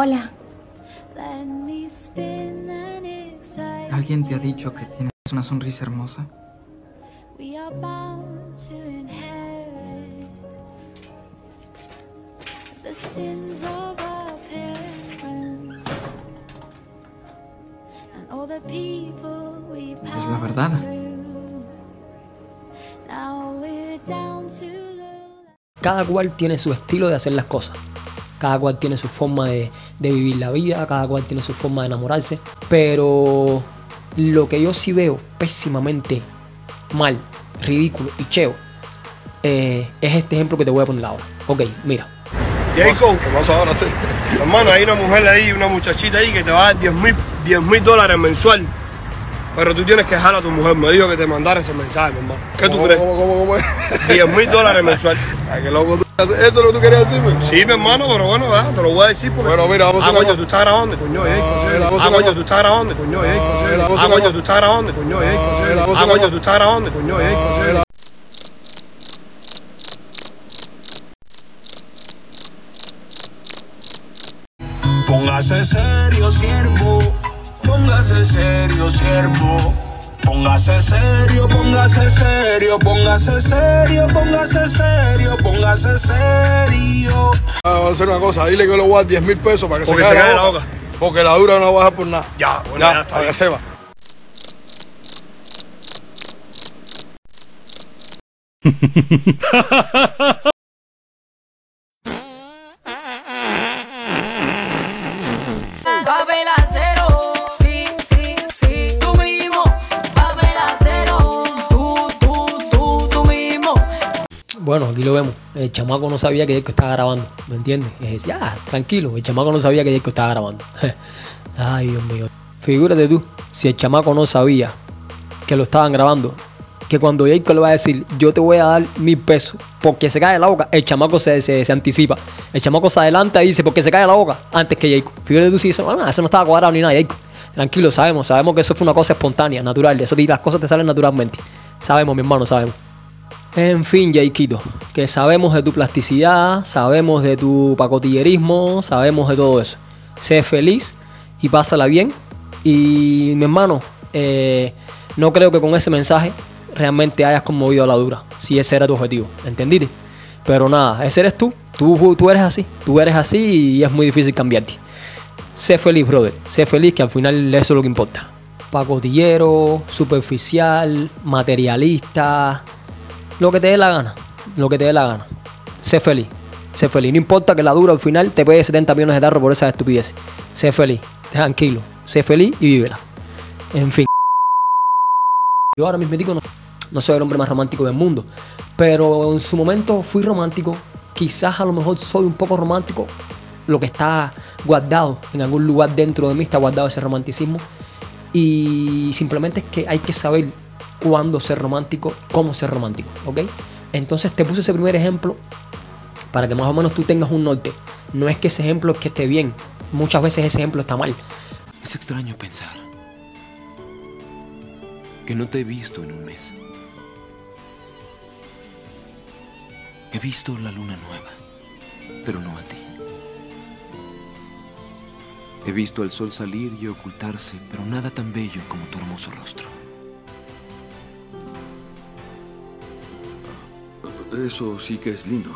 Hola. ¿Alguien te ha dicho que tienes una sonrisa hermosa? Es la verdad. Cada cual tiene su estilo de hacer las cosas. Cada cual tiene su forma de, vivir la vida, cada cual tiene su forma de enamorarse. Pero lo que yo sí veo pésimamente mal, ridículo y cheo eh, es este ejemplo que te voy a poner ahora. Ok, mira. Jacob, ¿qué pasa ahora? Hermano, hay una mujer ahí, una muchachita ahí que te va a dar 10 mil dólares mensual pero tú tienes que dejar a tu mujer. Me dijo que te mandara ese mensaje, hermano. ¿Qué tú crees? ¿Cómo, cómo, cómo? 10 mil dólares mensual. Ay, qué loco. ¿Eso es lo que tú querías decirme? Sí, mi hermano, pero bueno, ¿verdad? te lo voy a decir porque... Bueno, mira, vamos a Ah, coño, tú estás grabando, coño, eh, Ah, coño, tú estás grabando, coño, eh, Ah, coño, tú estás grabando, coño, eh, Ah, coño, tú estás grabando, coño, eh, Póngase serio, siervo póngase serio, siervo. Póngase serio, póngase serio, póngase serio, póngase serio, póngase serio. Vamos a hacer una cosa, dile que le voy a dar 10 mil pesos para que Porque se caiga se la, la boca. Porque la dura no va a bajar por nada. Ya, bueno, ya, ya está para bien. que se Bueno, aquí lo vemos. El chamaco no sabía que Jacob estaba grabando. ¿Me entiendes? Y decía, ah, tranquilo. El chamaco no sabía que Jacob estaba grabando. Ay, Dios mío. Figúrate tú, si el chamaco no sabía que lo estaban grabando, que cuando Jacob le va a decir, yo te voy a dar mil pesos porque se cae la boca, el chamaco se, se, se anticipa. El chamaco se adelanta y dice, porque se cae la boca antes que Jacob. Fíjate tú si eso, ah, eso no estaba cuadrado ni nada, Jacob. Tranquilo, sabemos, sabemos que eso fue una cosa espontánea, natural. Eso, las cosas te salen naturalmente. Sabemos, mi hermano, sabemos. En fin, Jaikito, que sabemos de tu plasticidad, sabemos de tu pacotillerismo, sabemos de todo eso. Sé feliz y pásala bien. Y mi hermano, eh, no creo que con ese mensaje realmente hayas conmovido a la dura, si ese era tu objetivo, ¿entendiste? Pero nada, ese eres tú, tú, tú eres así, tú eres así y es muy difícil cambiarte. Sé feliz, brother, sé feliz que al final eso es lo que importa. Pacotillero, superficial, materialista, lo que te dé la gana, lo que te dé la gana. Sé feliz, sé feliz. No importa que la dura al final te pegue 70 millones de tarro por esa estupidez. Sé feliz, tranquilo, sé feliz y vívela. En fin. Yo ahora mismo digo, no, no soy el hombre más romántico del mundo, pero en su momento fui romántico. Quizás a lo mejor soy un poco romántico. Lo que está guardado en algún lugar dentro de mí está guardado ese romanticismo. Y simplemente es que hay que saber cuándo ser romántico, cómo ser romántico, ¿ok? Entonces te puse ese primer ejemplo para que más o menos tú tengas un norte. No es que ese ejemplo que esté bien, muchas veces ese ejemplo está mal. Es extraño pensar que no te he visto en un mes. He visto la luna nueva, pero no a ti. He visto el sol salir y ocultarse, pero nada tan bello como tu hermoso rostro. Eso sí que es lindo.